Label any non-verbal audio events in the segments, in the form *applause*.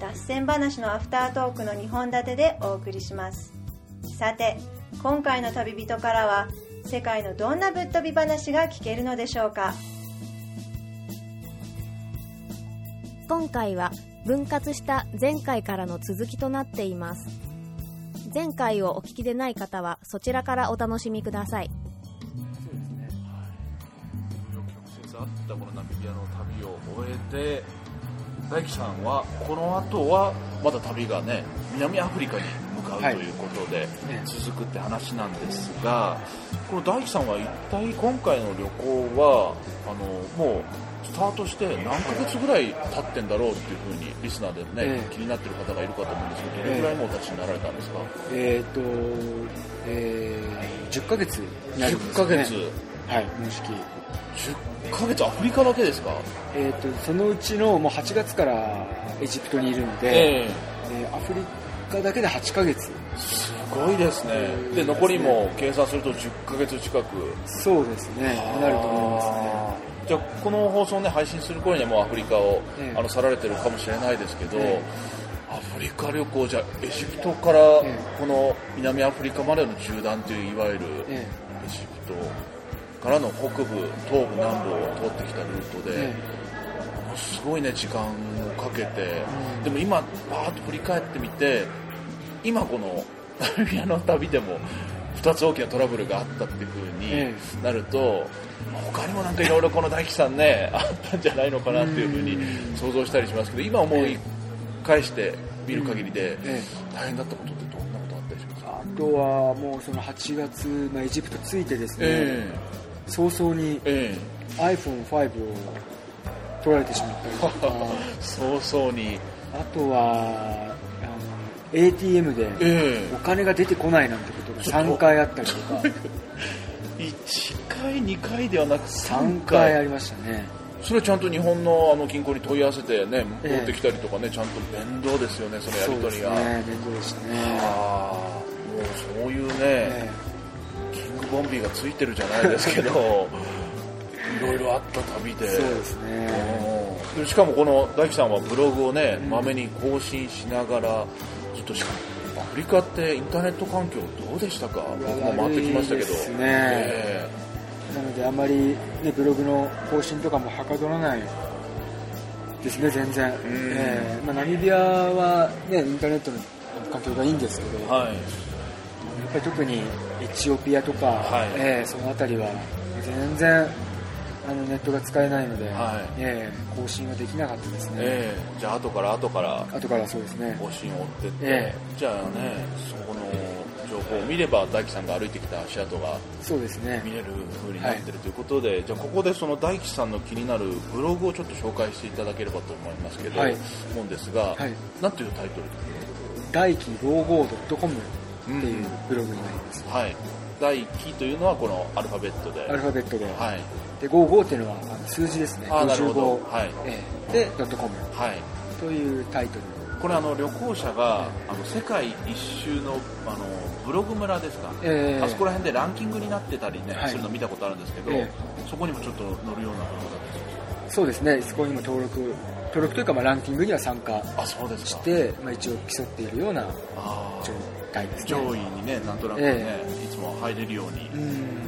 脱線話のアフタートークの2本立てでお送りします。さて今回の旅人からは世界のどんなぶっ飛び話が聞けるのでしょうか？今回は分割した前回からの続きとなっています。前回をお聞きでない方はそちらからお楽しみください。直接会ったこのナミビアの旅を終えて大樹さんはこの後はまだ旅がね南アフリカに向かうとはいいうことでええ続くって話なんですがこの大樹さんは一体今回の旅行はあのもうスタートして何ヶ月ぐらい経ってんだろうっていうふうにリスナーでね、ええ。気になってる方がいるかと思うんですけどどれぐらいもうお立ちになられたんですか、えっ、と、えー、10ヶ月になるんです10ヶ。月はい、もうじき。10ヶ月アフリカだけですか？えっ、と、そのうちのもう8月からエジプトにいるので、ええ。えーアフリカだけで8ヶ月。すごいですね。で残りも計算すると10ヶ月近く。そうですね、なると思いますね。じゃあこの放送をね配信する頃にはもうアフリカを、ええ。あの去られてるかもしれないですけど、えアフリカ旅行じゃあエジプトからえこの南アフリカまでの縦断といういわゆるえ。エジプトからの北部東部南部を通ってきたルートで、えものすごいね時間をかけて、でも今バーッと振り返ってみて今このナミビアの旅でも2つ大きなトラブルがあったっていう風えになると、まあ他にもなんかいろいろこの大樹さんね *laughs* あったんじゃないのかなっていう風に想像したりしますけど今思い返して見る限りでえ大変だったことってどんなことあったりしますか？あとはもうその8月、まあ、エジプト着いてですね、え早々にええ iPhone5 を取られてしまったりとか、え *laughs* 早々に。あとは、あの、ATM でええお金が出てこないなんてことがちょっと3回あったりとか、*laughs* 1回2回ではなく3 3回あ回りましたね。それちゃんと日本のあの銀行に問い合わせてねええ。持ってきたりとかねちゃんと面倒ですよねそのやり取りが、そうですね、面倒でしたね。そういうね、えキングボンビーがついてるじゃないですけど *laughs* いろいろあった旅で。えそうですね。うん。しかもこの大樹さんはブログをねまめに更新しながらずっとしかもアフリカってインターネット環境どうでしたか？僕も回ってきましたけど。ですね。えなのであんまり、ね、ブログの更新とかもはかどらないですね、全然。ええ。まあ、ナミビアは、ね、インターネットの環境がいいんですけど、やっえはいぱり特にエチオピアとか、はい。ええその辺りは全然あのネットが使えないので、はい。ええ更新はできなかったですね。ええ。じゃあ後から後から後からそうですね。更新を追ってって、えじゃあねそこの情報を見れば大樹さんが歩いてきた足跡がそうですね。見。れる風になってるということで、じゃあここでその大樹さんの気になるブログをちょっと紹介していただければと思いますけど、はい。思うんですが、はい。なんていうタイトル？大気 55.com っていうブログになります。はい。大樹というのはこのアルファベットで。アルファベットで。はい。で、55っていうのはあの数字ですね。あーなるほど。55はい。ええ。で、ドットコム。はい。というタイトル。これあの旅行者があの世界一周のあのブログ村ですか、ええ。あそこら辺でランキングになってたりね、はい。するの見たことあるんですけど、ええ。そこにもちょっと載るようなブログだったりしますそうですね、そこにも登録、登録というか、まあ、ランキングには参加して、まあ、一応競っているような状態ですね。上位にねなんとなくね、えいつも入れるように、うん。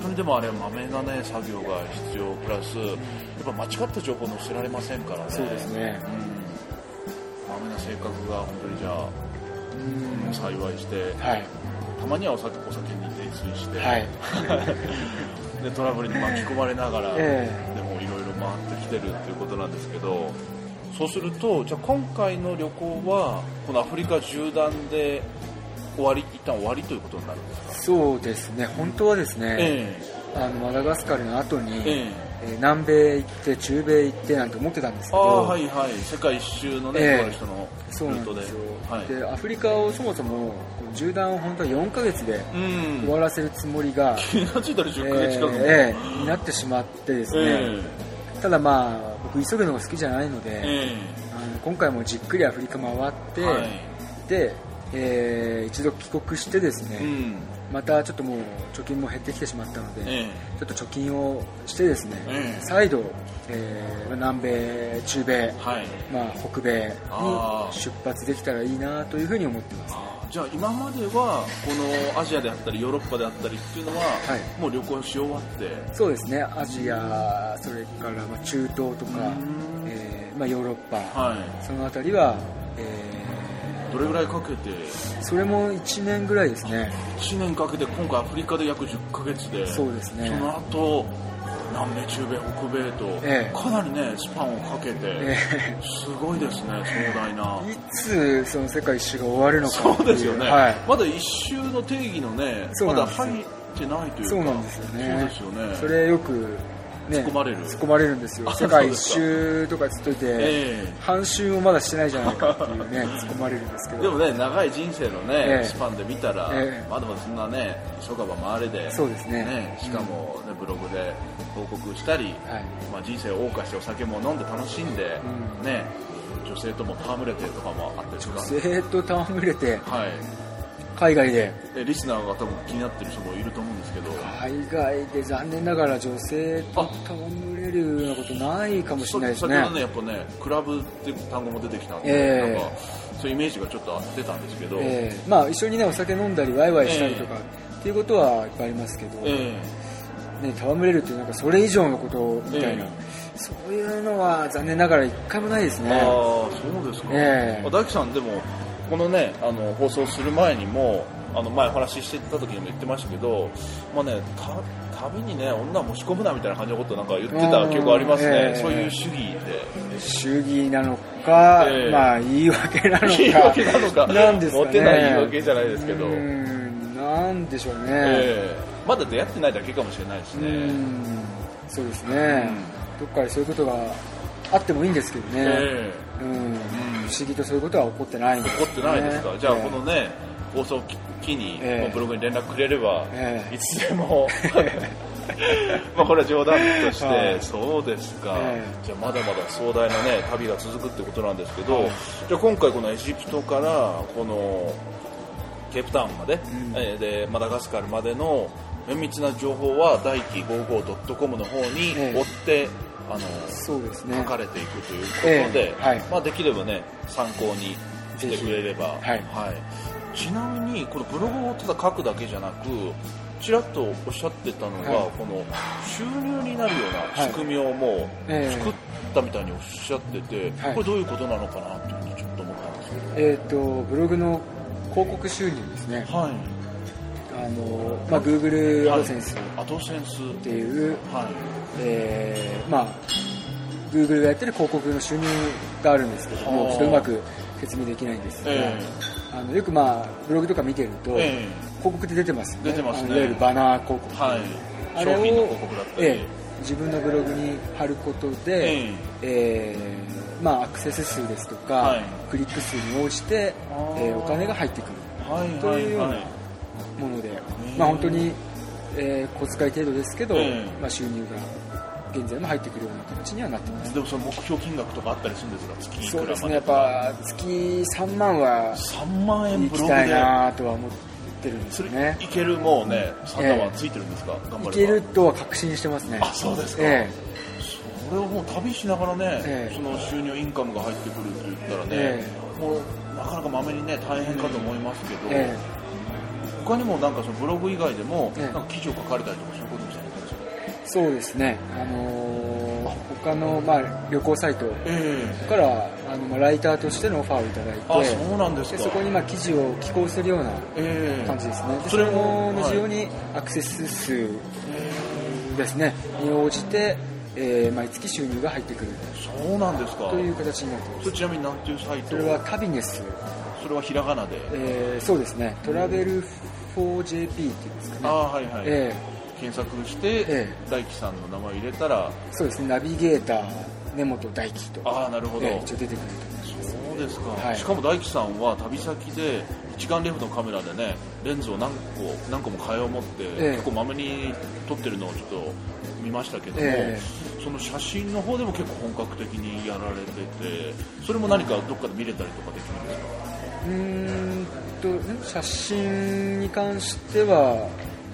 本当にでもあれまめなね作業が必要プラスやっぱ間違った情報載せられませんからねそうですね。うんまめな性格が本当にじゃあ、うん。幸いして、はい。たまにはお酒お酒に泥酔して、はい。*laughs* でトラブルに巻き込まれながら、えでもいろいろ回ってきてるっていうことなんですけどそうするとじゃあ今回の旅行はこのアフリカ縦断で終わり一旦終わりということになるんですか？そうですね、本当はですね、えあのマダガスカルの後に、ええ。ー南米行って中米行ってなんて思ってたんですけど、はいはい。世界一周のね、ええ。この人のそうなんですよ、はい。でアフリカをそもそも縦断を本当は4ヶ月でうん。終わらせるつもりが、気がついたら10ヶ月近くも、えーになってしまってですね、えただまあ僕急ぐのが好きじゃないので、えあの今回もじっくりアフリカ回って、はい。で、えー一度帰国してですね、うん。またちょっともう貯金も減ってきてしまったので、えちょっと貯金をしてですね、ええ。再度、えー南米、中米、えはい。まあ、北米に出発できたらいいなというふうに思ってます。あー。じゃあ今まではこのアジアであったりヨーロッパであったりっていうのは、はい。もう旅行し終わって。そうですね、アジア、それからまあ中東とかうん、えーまあ、ヨーロッパ、はそのあたりは、えいどれぐらいかけて？ーそれも1年ぐらいですね。1年かけて今回アフリカで約10ヶ月でそうですね。その後南米中米北米と、ええ。かなりねスパンをかけて、えすごいですね壮大な。ーいつその世界一周が終わるのかそうですよね、はい、まだ一周の定義のねまだ入ってないというかそうなんですよね。そうですよね。それよく、ね、突っ込まれる。突っ込まれるんですよ。あ世界一周とかつっといて、ええ。半周もまだしてないじゃないかっていうね、*laughs* 突っ込まれるんですけど。でもね長い人生のね、ええ。スパンで見たら、ええ。まだまだそんなね急がば回れでそうですね。しかも、ねブログで報告したり、はい。まあ、人生を謳歌してお酒も飲んで楽しんで、うん。ね女性とも戯れてとかもあったりとか。女性と戯れて、はい海外で、えリスナーが多分気になってる人もいると思うんですけど。海外で残念ながら女性と戯れるようなことないかもしれないですね。先ほ。どねやっぱねクラブって単語も出てきたんで、ええ。なんかそういうイメージがちょっとあってたんですけど、えーまあ、一緒にねお酒飲んだりワイワイしたりとか、っていうことはいっぱいありますけど、えね、戯れるっていうなんかそれ以上のことみたいな、えそういうのは残念ながら一回もないですね。えああそうですか、ええ。あ大樹さんでもこのねあの放送する前にもあの前お話ししてた時にも言ってましたけど、まあね、た旅にね女を持ち込むなみたいな感じのことなんか言ってた記憶ありますね、ええ。そういう主義で。主義なのか、ええ。まあ言い訳なのか。言い訳なのか。なんですかね。モテない言い訳じゃないですけど。うーん。なんでしょうね、ええ。まだ出会ってないだけかもしれないですうね、ん。そうですね、どっかでそういうことがあってもいいんですけどね、えうんん不思議とそういうことは起こってないんです怒ってないですか、じゃあええこのね放送機に、ええ。もうブログに連絡くれれば、ええ。いつでも。*laughs* まあこれは冗談として、はい。そうですか、えじゃあまだまだ壮大なね旅が続くってことなんですけど、はい。じゃあ今回このエジプトからこのケープタウンまで、ん。えーでマダガスカルまでの綿密な情報は大輝 55.com の方にええ。追って、あのそうですね。書かれていくということで、ええはい。まあ、できればね参考にしてくれれば、ぜひはい。ちなみにこのブログをただ書くだけじゃなくちらっとおっしゃってたのが、はい。この収入になるような仕組みをもうええ。作ったみたいにおっしゃってて、はい。これどういうことなのかなっていうふうにちょっと思ったんですけえっ、とブログの広告収入ですね。どはい。あの、まあ、Google アドセンスアドセンスっていう、はいえーまあ Google がやってる広告の収入があるんですけどもはあちょっとうまく説明できないんですが、えあのよくまあブログとか見てると、え広告って出てますよね。出てますね。いわゆるバナー広告、はい。あれをええ自分のブログに貼ることで、ええ。ーまあ、アクセス数ですとか、はい。クリック数に応じて、えー。お金が入ってくる。はいというようなもので、えまあ、本当に、えー小遣い程度ですけど、ええ。まあ、収入が現在も入ってくるような形にはなってます。でもその目標金額とかあったりするんですか？月いくらまでそうですねやっぱ月3万は3万円行きたいブログでなとは思ってるんですよね。いけるもうねサタはついてるんですか、頑張れば。いけるとは確信してますね。あそうですか。えそれをもう旅しながらね、ええ。その収入インカムが入ってくるって言ったらね、えもうなかなかまめにね大変かと思いますけど、ええ。他にもなんかそのブログ以外でも、ええ。なんか記事を書かれたりとかそういうことそうですね。あのー他の、まあ、旅行サイトえからあの、まあ、ライターとしてのオファーをいただいてあそうなんですそこにまあ記事を寄稿するようなええ感じですね。でそそれれもも同じようにアクセス数ですね。に応じて、えー毎月収入が入ってくる。そうなんですか。という形になっています。それちなみに何ていうサイト？それはタビネス、それはひらがなで、えーそうですね。トラベル 4JP っていうんですかね。ああはいはい、え検索して、え大樹さんの名前入れたらそうですね。ナビゲーター根本大輝と。ああなるほど、ええ一応出てくると思いますそうですか、はい。しかも大樹さんは旅先で一眼レフのカメラでねレンズを何個何個も替えを持って、ええ。結構まめに撮ってるのをちょっと見ましたけども、え。その写真の方でも結構本格的にやられててそれも何かどっかで見れたりとかできるんですか？うーんと写真に関しては、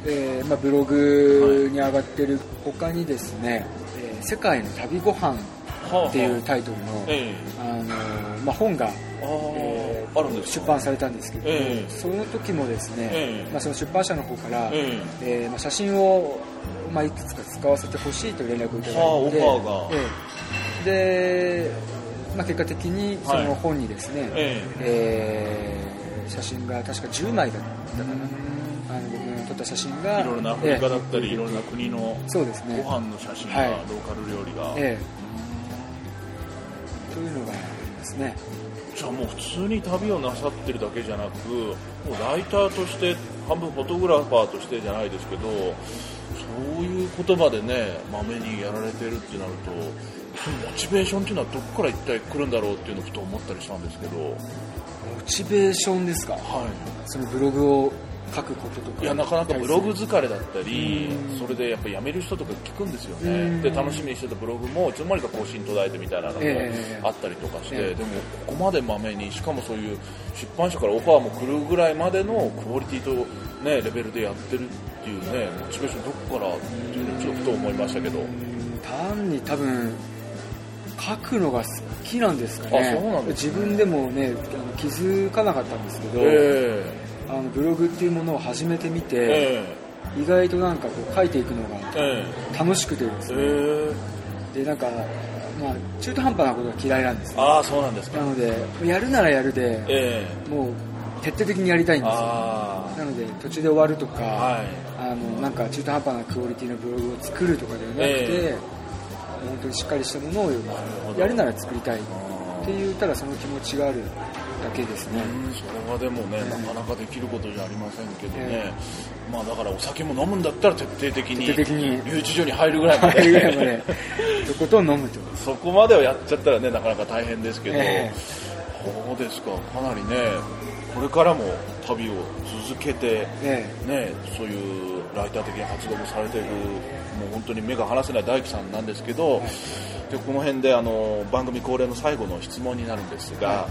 えーまあ、ブログに上がってる他にですね「えー世界の旅ご飯っていうタイトルの、ええ。あのまあ、本がえあるんですか？出版されたんですけども、ええ。その時もですね、ええ。まあ、その出版社の方から、ええ。ーまあ、写真を、まあ、いくつか使わせてほしいと連絡をいただいて、ええ。で、まあ、結果的にそはいの本にですね、ええ。ー写真が確か10枚だったかな、った写真がいろいろなアフリカだったり、ええ。いろんな国のそうですね。ご飯の写真が、はい。ローカル料理が、ええ。というのがありますね。じゃあもう普通に旅をなさってるだけじゃなくもうライターとして半分フォトグラファーとしてじゃないですけどそういう言葉でねまめにやられてるってなるとそのモチベーションっていうのはどこから一体来るんだろうっていうのをふと思ったりしたんですけど。モチベーションですか？はそのブログを書くこととか。いいやなかなかブログ疲れだったりうん。それでやっぱ辞める人とか聞くんですようん。ねで楽しみにしてたブログもいつの間にか更新途絶えてみたいなのもええ。あったりとかして、ええ。でもここまでまめにしかもそういう出版社からオファーも来るぐらいまでのクオリティと、ね、レベルでやってるっていうねモチベーションどこからっていうのをちょっとふと思いましたけど。うん。単に多分書くのが好きなんですかね。あそうなんですね。自分でもね気づかなかったんですけど、えあのブログっていうものを始めてみて、ええ。意外となんかこう書いていくのがええ。楽しくてですえね、え。でなんか、まあ、中途半端なことが嫌いなんですね。ああそうなんですか。なのでやるならやるでええ。もう徹底的にやりたいんですよ。あなので途中で終わるとか、あはい。あのなんか中途半端なクオリティのブログを作るとかではなくて、え本当にしっかりしたものをやるなら作りたいっあて言ったらその気持ちがあるだけですね、うん。それはでもね、ええなかなかできることじゃありませんけどね、えまあだからお酒も飲むんだったら徹底的に留置所に入るぐらいま入るぐらいでまでとことん飲むと。そこまではやっちゃったらねなかなか大変ですけど、え。そうですか。かなりねこれからも旅を続けてえね、そういうライター的な活動もされているもう本当に目が離せない大樹さんなんですけど、でこの辺であの番組恒例の最後の質問になるんですが、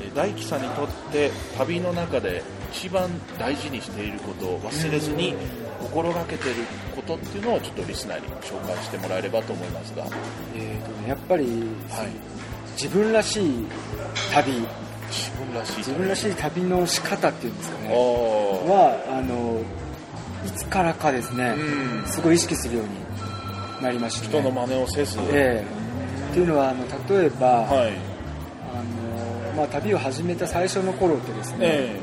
えー大樹さんにとって旅の中で一番大事にしていることを忘れずに心がけていることっていうのをちょっとリスナーに紹介してもらえればと思いますが、えーとねやっぱり、はい、自分らしい旅自分らしい。自分らしい旅の仕方っていうんですかあねー。はあのいつからかですね、うん。すごい意識するようになりましたね。人の真似をせず、ええ。っていうのはあの例えば、はい。あのまあ、旅を始めた最初の頃ってですね、え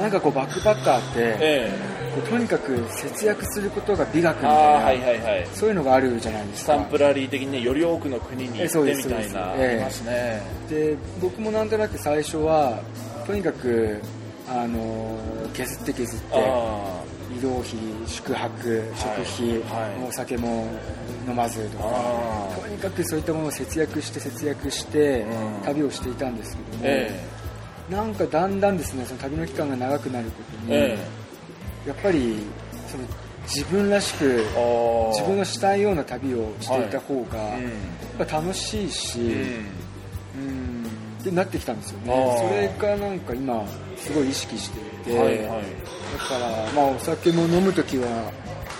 なんかこうバックパッカーって、えとにかく節約することが美学みえたいな、はいはいはい。そういうのがあるじゃないですか。スタンプラリー的にねより多くの国に行ってみたいな、ね、で僕もなんとなく最初はとにかくあの削って削ってあ移動費宿泊食費、はいお酒も飲まずとかあとにかくそういったものを節約して節約してうん。旅をしていたんですけども、え。なんかだんだんですねその旅の期間が長くなることに、ええやっぱりその自分らしく自分のしたいような旅をしていた方がうん。やっぱ楽しいし、うん。うん。ってなってきたんですよね。それがなんか今すごい意識していて、はいはい。だからまあお酒も飲む時は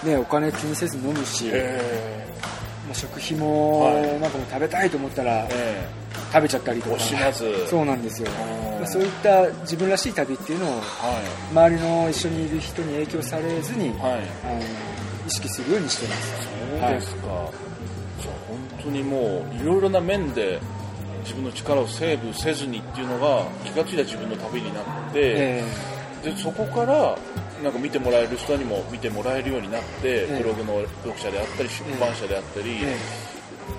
ねお金気にせず飲むし、え。まあ食費もはい。なんかもう食べたいと思ったらええ食べちゃったりとかそうなんですよ。そういった自分らしい旅っていうのをは周りの一緒にいる人に影響されずに、いはい。あの意識するようにしてます。そうですか、じゃあ本当にもういろいろな面で自分の力をセーブせずにっていうのが気がついた自分の旅になって、えでそこからなんか見てもらえる人にも見てもらえるようになって、え。ブログの読者であったり出版社であったり、ええ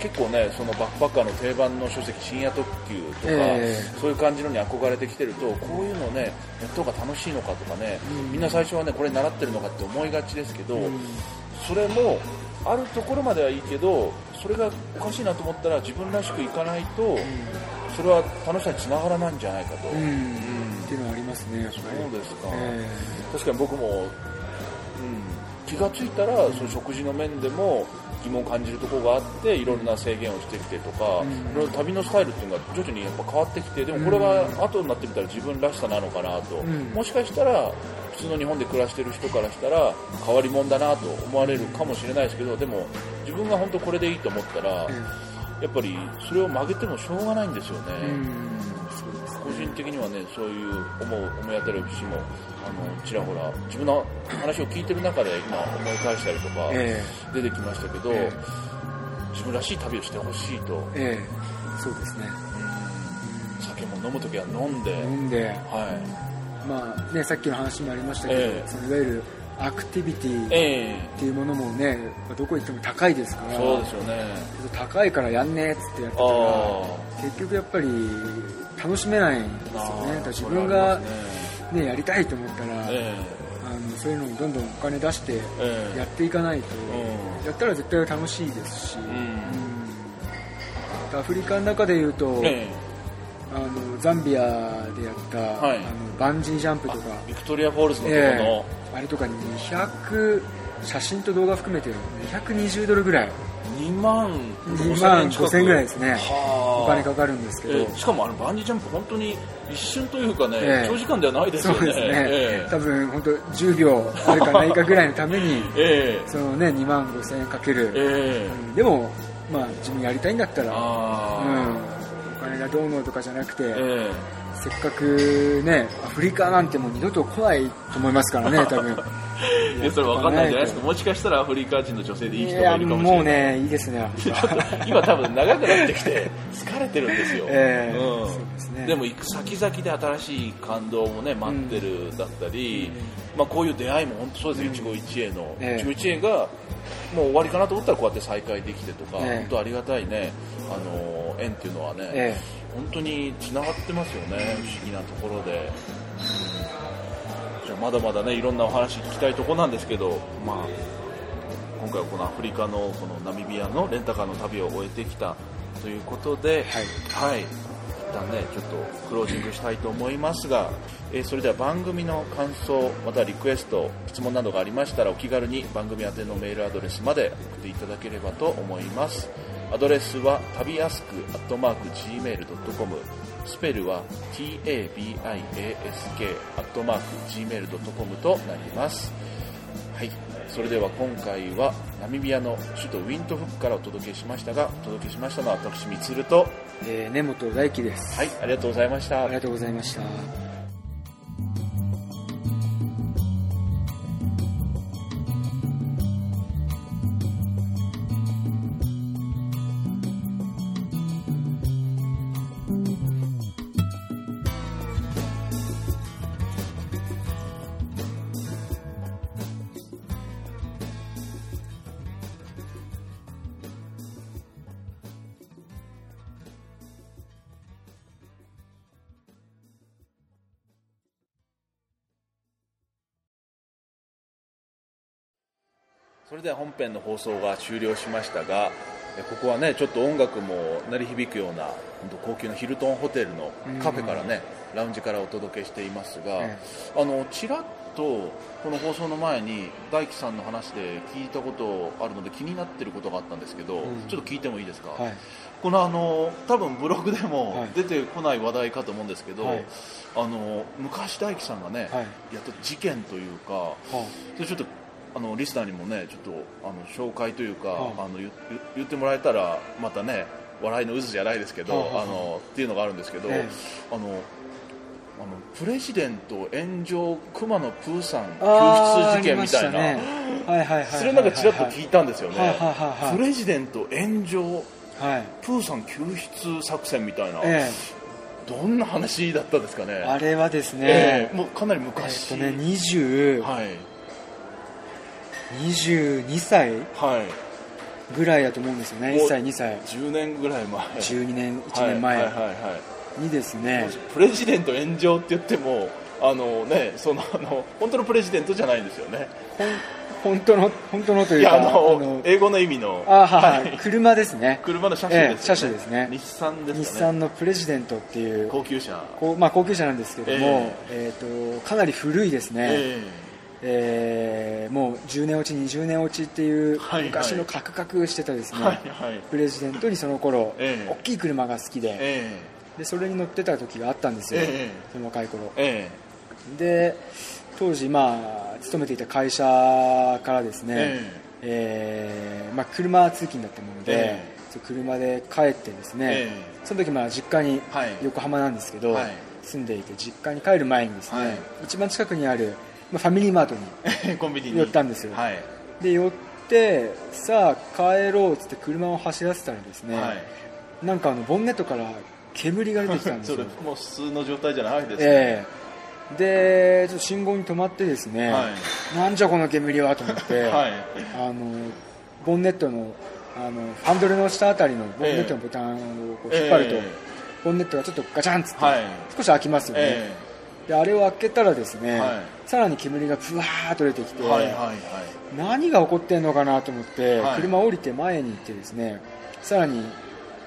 結構ねそのバックパッカーの定番の書籍深夜特急とか、えそういう感じのに憧れてきてるとこういうのねやった方が楽しいのかとかね、うん。みんな最初はねこれ習ってるのかって思いがちですけど、うん。それもあるところまではいいけどそれがおかしいなと思ったら自分らしくいかないと、それは楽しさにつながらないんじゃないかと、うん、うんっていうのはありますねそうですか、え確かに僕も、うん、気がついたら、その食事の面でも疑問を感じるところがあっていろんな制限をしてきてとか、うん。旅のスタイルっていうのが徐々にやっぱ変わってきてでもこれが後になってみたら自分らしさなのかなと、うん。もしかしたら普通の日本で暮らしてる人からしたら変わり者だなと思われるかもしれないですけどでも自分が本当これでいいと思ったら、えやっぱりそれを曲げてもしょうがないんですよね。えうん個人的にはねそういう思う思い当たる節もあのちらほら自分の話を聞いてる中で今思い返したりとかえ出てきましたけど、え自分らしい旅をしてほしいと、ええ。えそうですね。酒も飲む時は飲んで、飲んで。はまあねさっきの話もありましたけど、ええ。そのいわゆるアクティビティっていうものもねどこ行っても高いですから。えそうですよね。高いからやんねえっつってやってたあらあ結局やっぱり楽しめないんですよね。だ自分がね。ねやりたいと思ったら、えあのそういうのにどんどんお金出してええ。えやっていかないと、うん。やったら絶対楽しいですし、ん。うん。アフリカの中でいうと、えあのザンビアでやった、はい。あのバンジージャンプとかえビクトリアフォールズのところえの、えあれとか200写真と動画含めて220ドルぐらい。2万2万5000円ぐらいですね金かかるんですけど、ええしかもあのバンジージャンプ本当に一瞬というかね、ええ。長時間ではないですよね。そうですね、え多分本当10秒あるかないかぐらいのためにええ。そのね2万5000円かける、ええ。うん。でもまあ自分やりたいんだったら、うん、あお金がどうのとかじゃなくて、せっかくねアフリカなんてもう二度と来ないと思いますからね多分。え *laughs* いやそれわかんないじゃないですか。もしかしたらアフリカ人の女性でいい人がいるかもしれない。もうねいいですね。今多分長くなってきて疲れてるんですよ、*laughs* ええ。うん。ですね。でも行く先々で新しい感動もね待ってるだったり、まあ、こういう出会いも本当そうですよ、一期一会の、ええ。一期一会がもう終わりかなと思ったらこうやって再会できてとか、ええ。本当ありがたいねあの縁っていうのはね、え本当につながってますよね、不思議なところで。まだまだねいろんなお話聞きたいところなんですけど、まあ、今回はこのアフリカのこのナミビアのレンタカーの旅を終えてきたということで、はい、一旦ねちょっとクロージングしたいと思いますが、えーそれでは番組の感想またはリクエスト質問などがありましたらお気軽に番組宛てのメールアドレスまで送っていただければと思います。アドレスは旅やすくアットマーク Gmail.com スペルは tabiask アットマーク Gmail.com となります。はい、それでは今回はナミビアの首都ウィントフックからお届けしましたがお届けしましたのは私みつるとえー根本大輝です、はい。ありがとうございました。ありがとうございました編の放送が終了しましたがここはねちょっと音楽も鳴り響くような本当高級なヒルトンホテルのカフェからねラウンジからお届けしていますが、えあのちらっとこの放送の前に大樹さんの話で聞いたことあるので気になってることがあったんですけど、んちょっと聞いてもいいですか、はいこのあの多分ブログでも出てこない話題かと思うんですけど、はいあの昔大樹さんがね、はいやった事件というかそれちょっとあのリスナーにもねちょっとあの紹介というか、はいあの言ってもらえたらまたね笑いの渦じゃないですけど、あのっていうのがあるんですけど、えあのあのプレジデント炎上熊野プーさん救出事件みたいな、ね。はいはいそれなんかちらっと聞いたんですよね、はいプレジデント炎上はいプーさん救出作戦みたいな、えどんな話だったんですかね。えあれはですね、ええもうかなりえっ昔、とね20、はい22歳はい。ぐらいだと思うんですよね。もう1歳2歳。10年ぐらい前。12年1年前。はいはいはいはい。にですね、プレジデント炎上って言ってもあのねそのあの本当のプレジデントじゃないんですよね。本当の本当のといかいうやあの英語の意味の。あはいはい。車ですね。車の車種ですよね、ええ車種ですね。日産ですかね。日産のプレジデントっていう高級車。まあ、高級車なんですけども、えーとかなり古いですね、ええーもう10年落ち20年落ちっていう昔のカクカクしてたですね、えはいはい。プレジデントにその頃、ええ。大きい車が好きで。えでそれに乗ってた時があったんですよ、ええ。その若い頃。ええ。で当時まあ勤めていた会社からですね、ええ。ーまあ、車通勤だったもので、車で帰ってですね、え。その時まあ実家にはい。横浜なんですけど、はい。住んでいて実家に帰る前にですね、はい。一番近くにある、まあ、ファミリーマートにえ *laughs* コンビニに。寄ったんですよ、はい。で寄ってさあ帰ろうっつって車を走らせたらですね、はい。なんかあのボンネットから煙が出てきたんです *laughs* それよもう普通の状態じゃないですね、ええ。でちょっと信号に止まってですね、はい。なんじゃこの煙はと思って、*laughs* はい。あのボンネットのあのハンドルの下あたりのボンネットのボタンを引っ張ると、えボンネットがちょっとガチャンっつって、はい。少し開きますよね、え。であれを開けたらですね、はいさらに煙がふわーっと出てきて、えはいはいはい。何が起こってんのかなと思って、はい。車降りて前に行ってですねさらに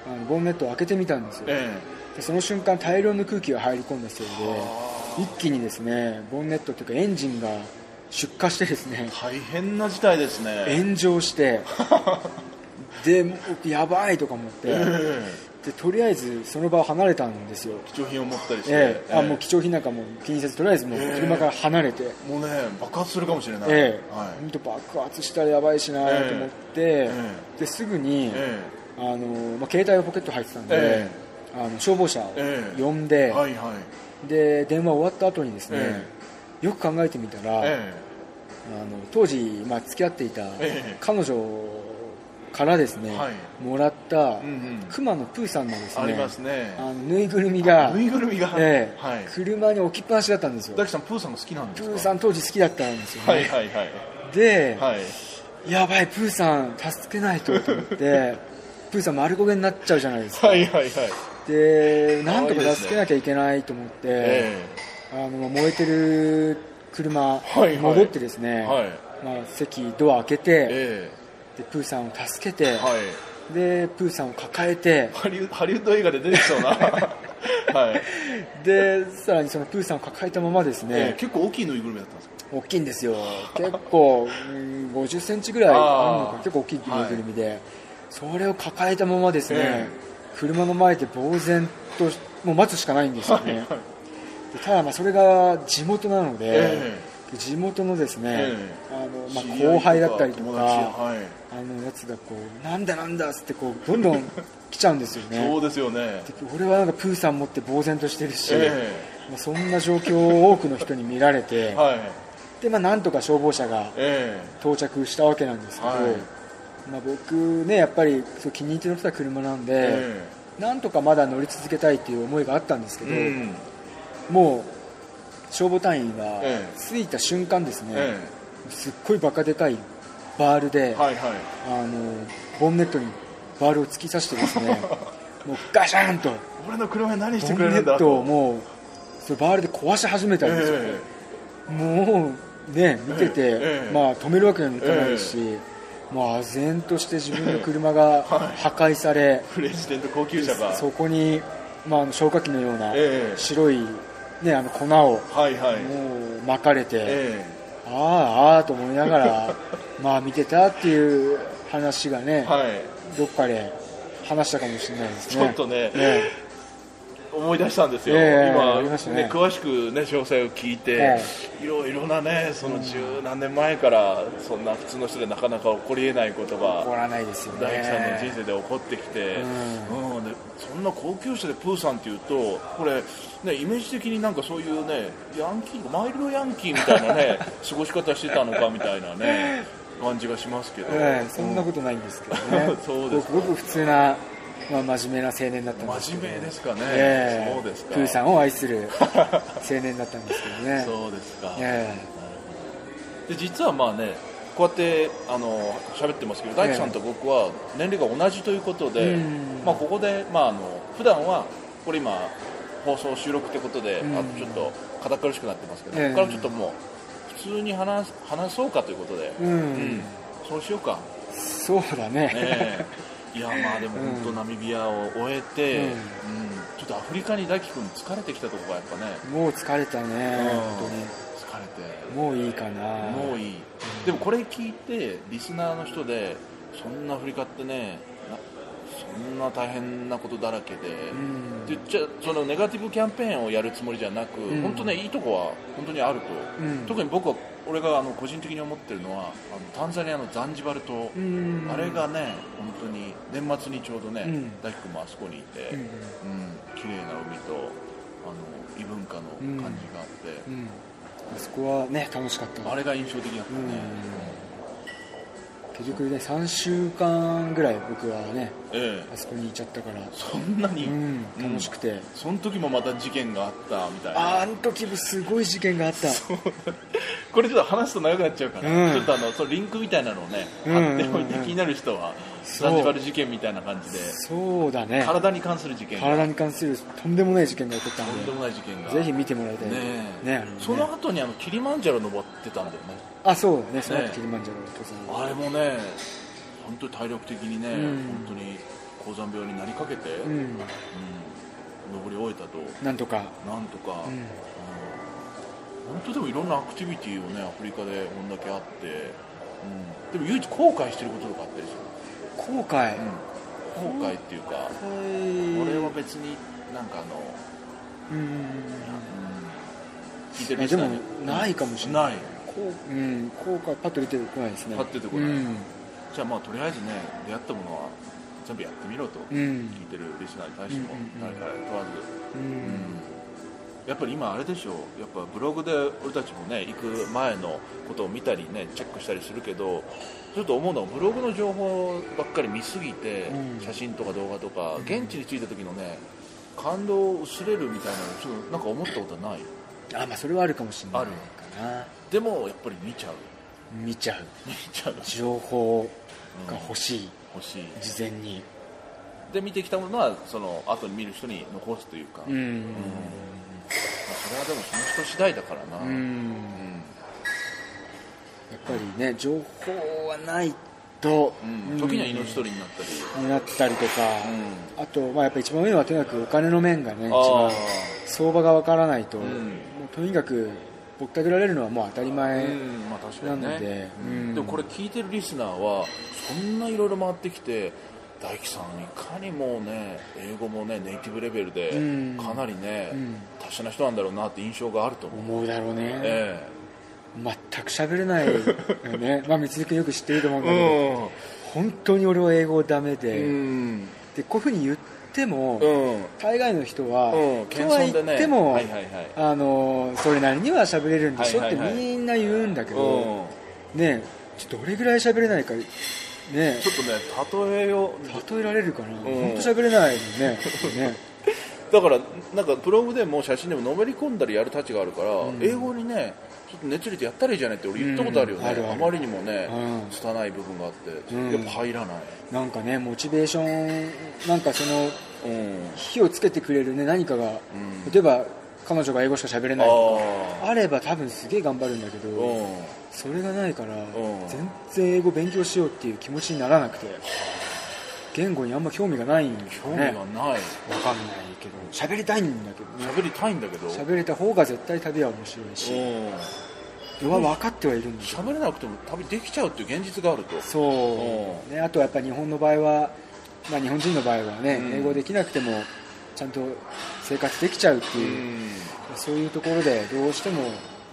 あのボンネットを開けてみたんですよ、えでその瞬間大量の空気が入り込んだせいであ一気にですねボンネットというかエンジンが出火してですね大変な事態ですね。炎上して *laughs* でやばいとか思って、えでとりあえずその場を離れたんですよ、え貴重品を持ったりして、ええ。あもうえ貴重品なんかもう気にせずとりあえずもう車から離れて、えもうね爆発するかもしれない、ええ。はい。本当爆発したらやばいしなと思って、えですぐに、えあのまあ、携帯をポケット入ってたんで、えあの消防車をええ呼んで、はいはい。で電話終わった後にですね、えよく考えてみたら、え。あの当時、まあ、付き合っていたええ。彼女からですね、はい。もらった熊野プーさんのですねありますね。あのぬいぐるみがぬいぐるみが、ええはい。車に置きっぱなしだったんですよ。大樹さんプーさんが好きなんですか？プーさん当時好きだったんですよね、はいはいはい。で、はい。やばいプーさん助けないとと思って *laughs* プーさん丸焦げになっちゃうじゃないですか。はいはいはい。でなんとか助けなきゃいけないと思って、えあの燃えてる車、はいはい。戻ってですね、えはい。まあ、席ドア開けて、えでプーさんを助けて、えはい。でプーさんを抱えてハリウッド映画で出てきそうな。*laughs* はい、でさらにそのプーさんを抱えたままですええね、結構大きいぬいぐるみだったんですか大きいんですよ。結構うん50センチぐらいあるのか結構大きいぬいぐるみで、それを抱えたままですね、え車の前で呆然ともう待つしかないんですよね、はいはい。でただまあそれが地元なので、え地元のですね、えあのまあ、後輩だったりと友か達はい。あのやつがこうなんだなんだっつってこうどんどん *laughs* 来ちゃうんですよね。そうですよね。で俺はなんかプーさん持って呆然としてるし、えまあ、そんな状況を多くの人に見られて、えはい。でまあ、なんとか消防車がえ到着したわけなんですけど、はい。まあ、僕ねやっぱりそう気に入って乗ってた車なんえで、えなんとかまだ乗り続けたいっていう思いがあったんですけど、えうん。もう消防隊員がええ。着いた瞬間ですね、えすっごいバカでかいバールで、えはいはい。あのボンネットにバールを突き刺してですね *laughs* もうガシャンと。俺の車に何してボくれるんだンネットをともうそのバールで壊し始めたんですよ、えもうね見てて、ええ。まあ、止めるわけにもいかないし、もう唖然として自分の車が *laughs* 破壊され、えプレジデント高級車が。そこに、まあ消火器のようなええ。白い、ね、あの粉をはいはい。もう巻かれて、えああああと思いながら *laughs* まあ見てたっていう話がね、えはい。どっかで話したかもしれないですちねょっとね。ね思い出したんですよ、ええ今ね。ね詳しくね詳細を聞いて、えいろいろなねその十何年前からそんな普通の人でなかなか起こりえないこと起がこらないですよね。大樹さんの人生で起こってきて、うん。でそんな高級車でプーさんっていうとこれ、ね、イメージ的になんかそういうねヤンキーマイルドヤンキーみたいなね *laughs* 過ごし方してたのかみたいなね感じがしますけど、ええそんなことないんですけどね。*laughs* そうですごく普通な、まあ、真面目な青年だったんですけど真面目ですかね、ええ。そうですか。プーさんを愛する *laughs* 青年だったんですけどね。そうですか、えで実はまあねこうやってあの喋ってますけど大樹さんと僕は年齢が同じということで、うん。まあ、ここで、まあ、あの普段はこれ今放送収録ってことで、うん。あとちょっと堅苦しくなってますけど、ええ。ここからちょっともう普通に話す話そうかということで、うん。うん。そうしようか、そうだね、ねえいやまあでも本当ナミビアを終えて、うん。うんちょっとアフリカに大輝君疲れてきたところがやっぱね。もう疲れたね、うん。本疲れて。当にもういいかな。もういい、でもこれ聞いてリスナーの人でそんなアフリカってねなそんな大変なことだらけで、うん。でじゃあそのネガティブキャンペーンをやるつもりじゃなく、ん。本当ねいいとこは本当にあると、うん。特に僕は俺があの個人的に思ってるのはあのタンザニアのザンジバル島、うん。あれがね本当に年末にちょうどね、うん。大輝君もあそこにいて、うん。うん綺麗な海とあの異文化の感じがあって、うん。あそこはね楽しかった。あれが印象的だったね、結局ね3週間ぐらい僕はねええ。あそこにいちゃったから。そんなに、うん楽しくて、その時もまた事件があったみたいな。ああの時もすごい事件があったこれちょっと話すと長くなっちゃうから、うん。ちょっとあのそのリンクみたいなのをねうん貼っておいてうん気になる人はザンジバル事件みたいな感じで。そうだね。体に関する事件が。体に関するとんでもない事件が起こったんで。とんでもない事件が。ぜひ見てもらいたい。ねえ。ね。その後にあのキリマンジャロ登ってたんだよね。あそうだねそのね後キリマンジャロ登山あれもね本当に体力的にね、うん。本当に高山病になりかけて、うん。うん登り終えたと。なんとか。なんとか、本当でもいろんなアクティビティをねアフリカでこんだけあって、うん、でも唯一後悔してることとかあったりする、後悔。うん、後悔っていうか、はい俺は別になんかあの、うん。うん、聞いてるあでもないかもしれない。ううん。後悔パッと出てこないですね。パッと出てこない。うん。じゃあまあとりあえずね出会ったものは全部やってみろと、うん。聞いてるリスナーに対しても、うん誰から問わず、ううんんやっぱり今あれでしょやっぱブログで俺たちもね行く前のことを見たりねチェックしたりするけどちょっと思うのはブログの情報ばっかり見すぎて、うん。写真とか動画とか現地に着いた時のね感動を薄れるみたいなのちょっとなんか思ったことはない？あまあそれはあるかもしれないある。かなでもやっぱり見ちゃう？見ちゃう。見ちゃう。情報が欲しい。欲しい。事前に。で見てきたものはその後に見る人に残すというか、まうん。あ、それはでもその人次第だからな、うん。うんやっぱりね情報はないとうん。時には命取りになったり、になったりとかうあとまあやっぱ一番上はとにかくお金の面がね一あ番相場がわからないとうん。もうとにかくぼったくられるのはもう当たり前うん。まあ確かにね。なのででもこれ聞いてるリスナーはそんないろいろ回ってきて大樹さんいかにもうね英語もねネイティブレベルでうん。かなりね、うん。達者な人なんだろうなって印象があると思う、思うだろうね。え全く喋れないよね。*laughs* まあ三井君よく知ってると思うんだけどえ本当に俺は英語ダメうでん。でこういうふうに言ってもうん。大概の人はうん。とは言ってもはいはいはい。あのそれなりには喋れるんでしょってみんな言うんだけうどん。ねちょっとどれぐらい喋れないかねちょっとね例えよう。例えられるかな。うん。本当喋れないもんね。*laughs* ね。だからなんかブログでも写真でものめり込んだりやるたちがあるから、ん。英語にねちょっと熱入れてやったらいいじゃないって俺言ったことあるよね、うん。あるある。まりにもねうん。拙い部分があって、うん。やっぱ入らない、なんかねモチベーションなんかそのうん。火をつけてくれるね何かがうん。例えば彼女が英語しか喋れないとあかあれば多分すげえ頑張るんだけどそれがないからん。全然英語勉強しようっていう気持ちにならなくて言語にあんま興味がないんです興味がよねない。わかんないけど喋りたいんだけどね。喋りたいんだけど。喋れた方が絶対旅は面白いしうん。は分かってはいるんだけど。喋れなくても旅できちゃうっていう現実があると。そう、ね、あとはやっぱ日本の場合は、まあ、日本人の場合はね、うん。英語できなくてもちゃんと生活できちゃうってういう、ん。そういうところでどうしても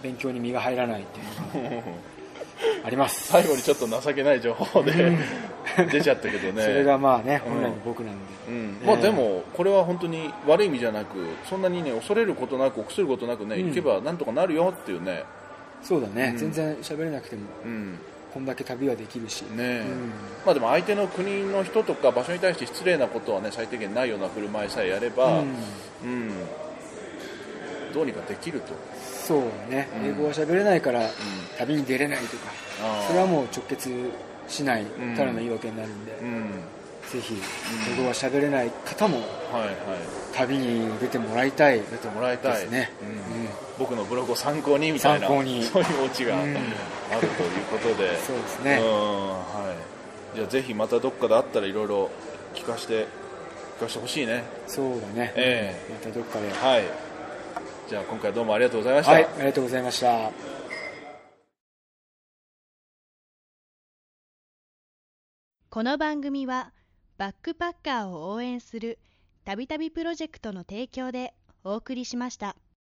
勉強に身が入らないっていう *laughs* あります、最後にちょっと情けない情報で出ちゃったけどね。*laughs* それがまあねうん。本来の僕なんで、うん。まあ、でもこれは本当に悪い意味じゃなくそんなにね恐れることなく臆することなくね、うん。行けばなんとかなるよっていうね、そうだね、うん全然喋れなくても。うんこんだけ旅はできるし、ねまあ、でも相手の国の人とか場所に対して失礼なことはね最低限ないような振る舞いさえやれば、うん。うん。どうにかできると。そうね、うん。英語は喋れないからん。旅に出れないとか、それはもう直結しないん。ただの言い訳になるんで、うんぜひ英語は喋れない方もはいはい。旅に出てもらいたい。出てもらいたい。ですね。僕のブログを参考にみたいな。参考に。そういうオチがあうんるということで、*laughs* そうですね、うん。はい、じゃあぜひまたどっかであったらいろいろ聞かせて聞かせてほしいね。そうだね、え。またどっかで。はい。じゃあ今回どうもありがとうございました、はいありがとうございました。この番組はバックパッカーを応援するたびたびプロジェクトの提供でお送りしました。